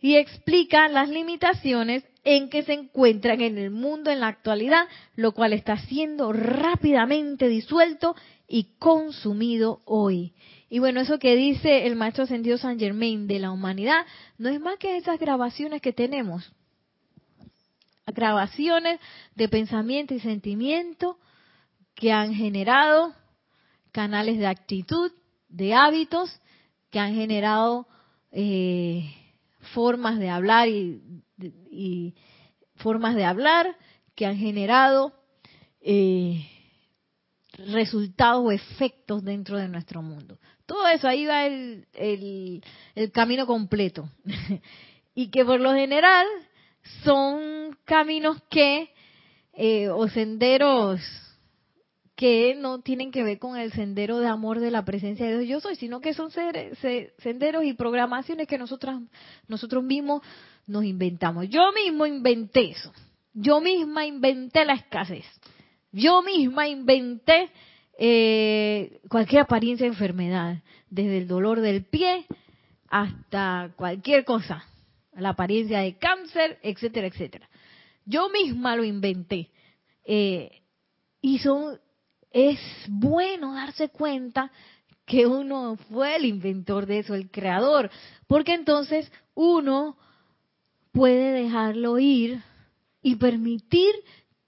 y explica las limitaciones en que se encuentran en el mundo en la actualidad, lo cual está siendo rápidamente disuelto y consumido hoy. Y bueno, eso que dice el maestro ascendido San Germain de la humanidad no es más que esas grabaciones que tenemos. Grabaciones de pensamiento y sentimiento que han generado canales de actitud, de hábitos, que han generado eh, formas de hablar y, y, formas de hablar, que han generado eh, resultados o efectos dentro de nuestro mundo. Todo eso, ahí va el, el, camino completo. y que por lo general son caminos que, eh, o senderos que no tienen que ver con el sendero de amor de la presencia de Dios yo soy, sino que son senderos y programaciones que nosotras, nosotros mismos nos inventamos. Yo mismo inventé eso. Yo misma inventé la escasez. Yo misma inventé eh, cualquier apariencia de enfermedad, desde el dolor del pie hasta cualquier cosa, la apariencia de cáncer, etcétera, etcétera. Yo misma lo inventé. Eh, y son, es bueno darse cuenta que uno fue el inventor de eso, el creador, porque entonces uno puede dejarlo ir y permitir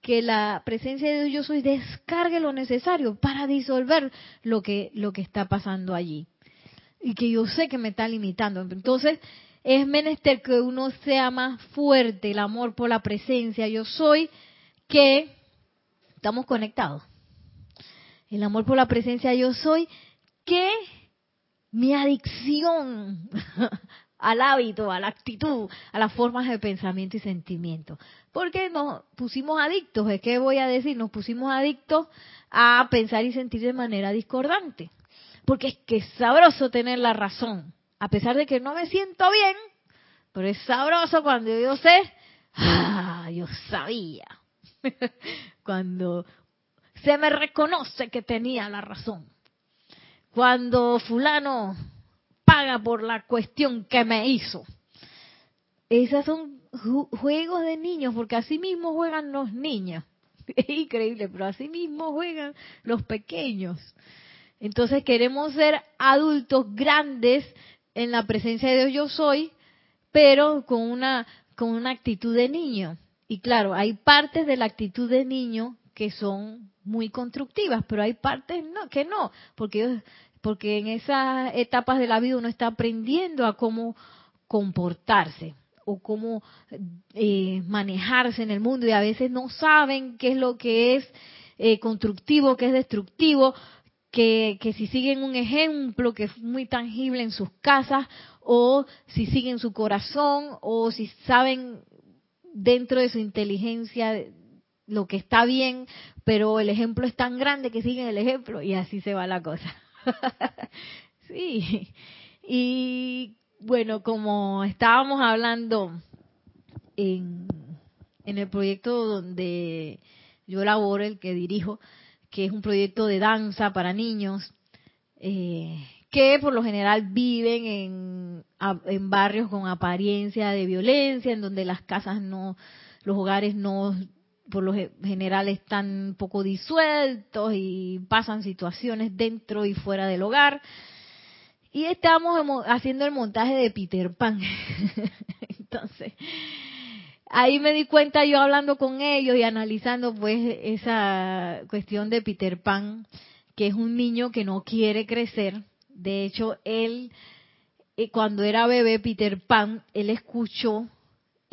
que la presencia de Dios yo soy descargue lo necesario para disolver lo que lo que está pasando allí y que yo sé que me está limitando. Entonces, es menester que uno sea más fuerte, el amor por la presencia yo soy, que estamos conectados. El amor por la presencia yo soy, que mi adicción al hábito, a la actitud, a las formas de pensamiento y sentimiento. Porque nos pusimos adictos, ¿de qué voy a decir? Nos pusimos adictos a pensar y sentir de manera discordante. Porque es que es sabroso tener la razón. A pesar de que no me siento bien, pero es sabroso cuando yo sé, ah, yo sabía. cuando se me reconoce que tenía la razón. Cuando fulano paga por la cuestión que me hizo. Esos son juegos de niños, porque así mismo juegan los niños. Es increíble, pero así mismo juegan los pequeños. Entonces queremos ser adultos grandes en la presencia de Dios yo soy, pero con una, con una actitud de niño. Y claro, hay partes de la actitud de niño que son muy constructivas, pero hay partes no, que no, porque, porque en esas etapas de la vida uno está aprendiendo a cómo comportarse o cómo eh, manejarse en el mundo y a veces no saben qué es lo que es eh, constructivo, qué es destructivo, que, que, si siguen un ejemplo que es muy tangible en sus casas, o si siguen su corazón, o si saben dentro de su inteligencia lo que está bien, pero el ejemplo es tan grande que siguen el ejemplo y así se va la cosa. sí. Y bueno, como estábamos hablando en, en el proyecto donde yo laboro, el que dirijo, que es un proyecto de danza para niños, eh, que por lo general viven en, en barrios con apariencia de violencia, en donde las casas no, los hogares no, por lo general están poco disueltos y pasan situaciones dentro y fuera del hogar. Y estamos haciendo el montaje de Peter Pan. Entonces, ahí me di cuenta yo hablando con ellos y analizando pues esa cuestión de Peter Pan, que es un niño que no quiere crecer. De hecho, él, eh, cuando era bebé, Peter Pan, él escuchó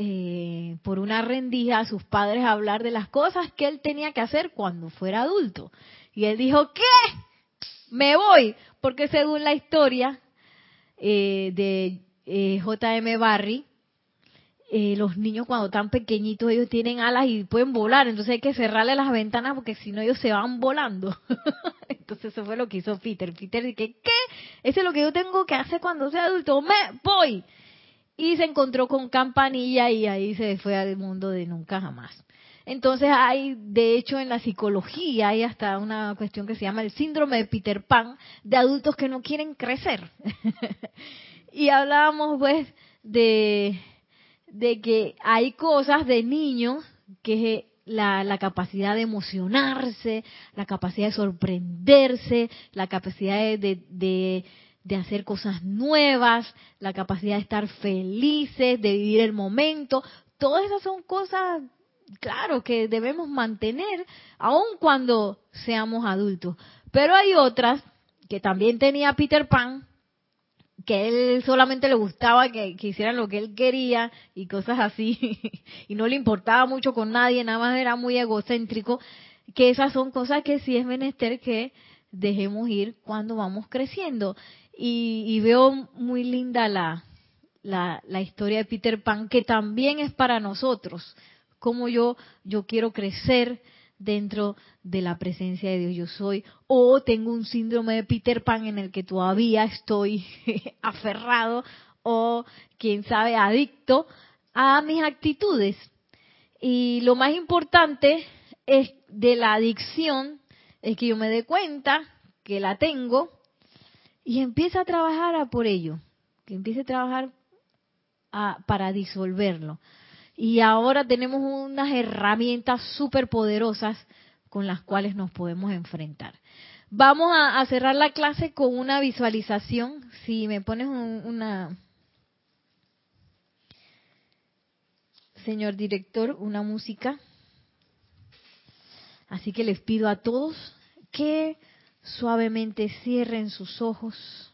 eh, por una rendija a sus padres hablar de las cosas que él tenía que hacer cuando fuera adulto. Y él dijo, ¿qué? Me voy, porque según la historia eh, de J.M. Barry, eh, los niños cuando están pequeñitos ellos tienen alas y pueden volar, entonces hay que cerrarle las ventanas porque si no ellos se van volando. entonces eso fue lo que hizo Peter. Peter dice, ¿qué? Eso es lo que yo tengo que hacer cuando sea adulto, me voy. Y se encontró con Campanilla y ahí se fue al mundo de nunca jamás. Entonces hay, de hecho, en la psicología hay hasta una cuestión que se llama el síndrome de Peter Pan de adultos que no quieren crecer. y hablábamos pues de de que hay cosas de niños que la, la, capacidad de emocionarse, la capacidad de sorprenderse, la capacidad de, de, de, hacer cosas nuevas, la capacidad de estar felices, de vivir el momento. Todas esas son cosas, claro, que debemos mantener aun cuando seamos adultos. Pero hay otras que también tenía Peter Pan, que él solamente le gustaba que, hicieran lo que él quería y cosas así, y no le importaba mucho con nadie, nada más era muy egocéntrico, que esas son cosas que sí es menester que dejemos ir cuando vamos creciendo. Y, veo muy linda la, la, la historia de Peter Pan, que también es para nosotros, como yo, yo quiero crecer dentro de la presencia de Dios yo soy, o tengo un síndrome de Peter Pan en el que todavía estoy aferrado o, quién sabe, adicto a mis actitudes. Y lo más importante es de la adicción es que yo me dé cuenta que la tengo y empiece a trabajar a por ello, que empiece a trabajar para disolverlo. Y ahora tenemos unas herramientas súper poderosas con las cuales nos podemos enfrentar. Vamos a, cerrar la clase con una visualización. Si me pones una... Señor director, una música. Así que les pido a todos que suavemente cierren sus ojos.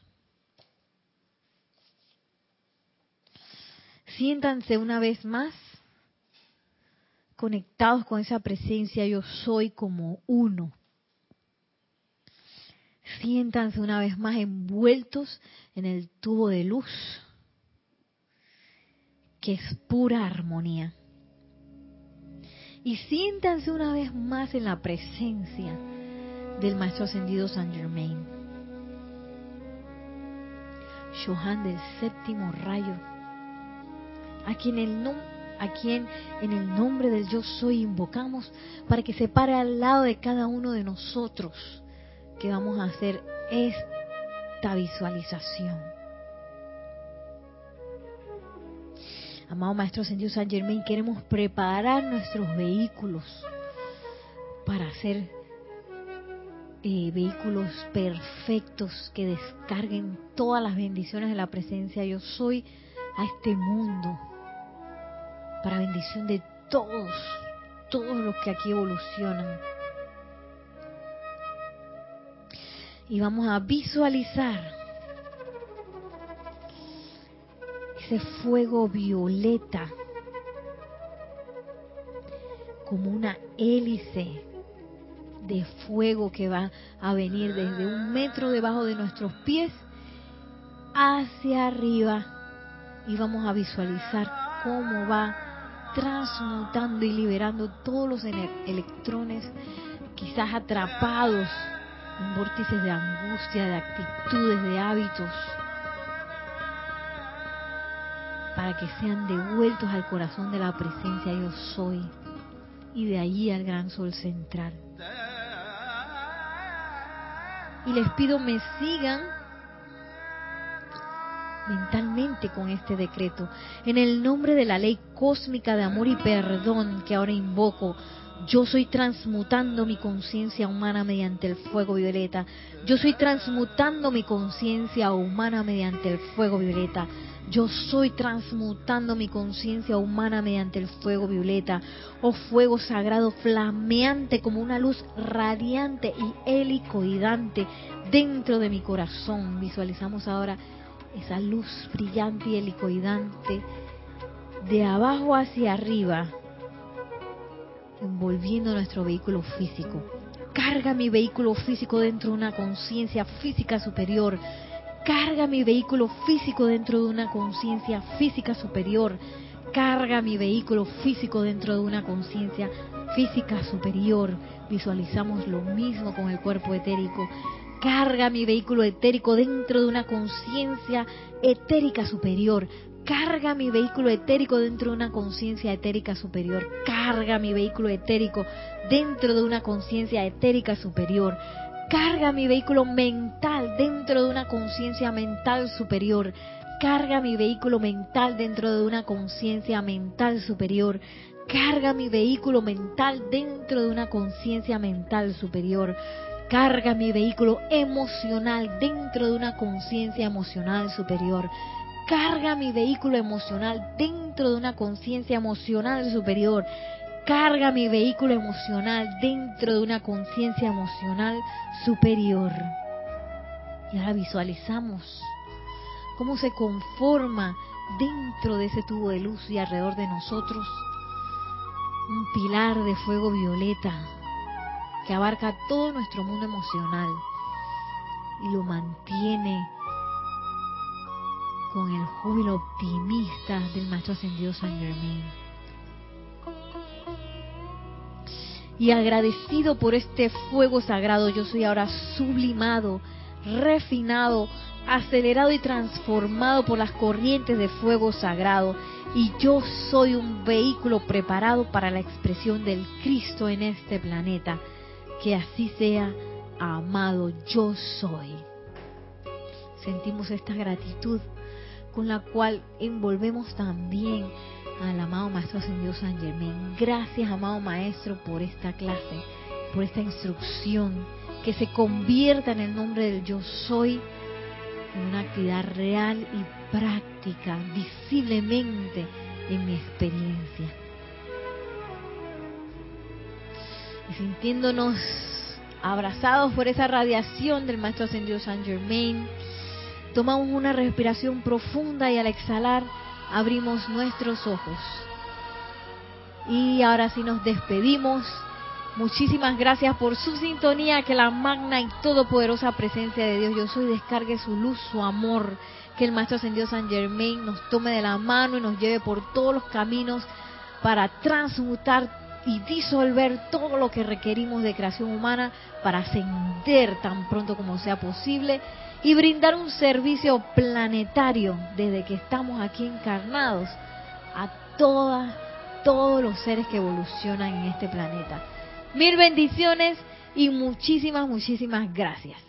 Siéntanse una vez más conectados con esa presencia yo soy como uno. Siéntanse una vez más envueltos en el tubo de luz, que es pura armonía. Y siéntanse una vez más en la presencia del Maestro Ascendido San Germain. Johan del séptimo rayo, a quien, el a quien en el nombre del Yo Soy invocamos para que se pare al lado de cada uno de nosotros que vamos a hacer esta visualización. Amado Maestro Ascendido San Germain, queremos preparar nuestros vehículos para hacer eh, vehículos perfectos que descarguen todas las bendiciones de la presencia yo soy a este mundo para bendición de todos, todos los que aquí evolucionan. Y vamos a visualizar ese fuego violeta como una hélice de fuego que va a venir desde un metro debajo de nuestros pies hacia arriba y vamos a visualizar cómo va transmutando y liberando todos los electrones quizás atrapados en vórtices de angustia, de actitudes, de hábitos, para que sean devueltos al corazón de la presencia yo soy y de allí al gran sol central. Y les pido me sigan mentalmente con este decreto. En el nombre de la ley cósmica de amor y perdón que ahora invoco, yo soy transmutando mi conciencia humana mediante el fuego violeta. Yo soy transmutando mi conciencia humana mediante el fuego violeta. Yo soy transmutando mi conciencia humana mediante el fuego violeta. Oh fuego sagrado flameante como una luz radiante y helicoidante dentro de mi corazón. Visualizamos ahora esa luz brillante y helicoidante de abajo hacia arriba, envolviendo nuestro vehículo físico. Carga mi vehículo físico dentro de una conciencia física superior. Carga mi vehículo físico dentro de una conciencia física superior. Carga mi vehículo físico dentro de una conciencia física superior. Visualizamos lo mismo con el cuerpo etérico Carga mi vehículo etérico dentro de una conciencia etérica superior. Carga mi vehículo etérico dentro de una conciencia etérica superior. Carga mi vehículo etérico dentro de una conciencia etérica superior. Carga mi vehículo mental dentro de una conciencia mental superior. Carga mi vehículo mental dentro de una conciencia mental superior. Carga mi vehículo mental dentro de una conciencia mental superior. Carga mi vehículo emocional dentro de una conciencia emocional superior. Carga mi vehículo emocional dentro de una conciencia emocional superior. Carga mi vehículo emocional dentro de una conciencia emocional superior. Y ahora visualizamos cómo se conforma dentro de ese tubo de luz y alrededor de nosotros un pilar de fuego violeta que abarca todo nuestro mundo emocional y lo mantiene con el júbilo optimista del Maestro Ascendido San Germain. Y agradecido por este fuego sagrado, yo soy ahora sublimado, refinado, acelerado y transformado por las corrientes de fuego sagrado. Y yo soy un vehículo preparado para la expresión del Cristo en este planeta que así sea, amado yo soy. Sentimos esta gratitud con la cual envolvemos también al amado Maestro Ascendido San Germain. Gracias, amado Maestro, por esta clase, por esta instrucción, que se convierta en el nombre del yo soy en una actividad real y práctica, visiblemente en mi experiencia. Y sintiéndonos abrazados por esa radiación del Maestro Ascendido San Germain, tomamos una respiración profunda y al exhalar abrimos nuestros ojos. Y ahora sí nos despedimos. Muchísimas gracias por su sintonía, que la magna y todopoderosa presencia de Dios yo soy descargue su luz, su amor, que el Maestro Ascendido San Germain nos tome de la mano y nos lleve por todos los caminos para transmutar y disolver todo lo que requerimos de creación humana para ascender tan pronto como sea posible y brindar un servicio planetario desde que estamos aquí encarnados a todas, todos los seres que evolucionan en este planeta. Mil bendiciones y muchísimas, muchísimas gracias.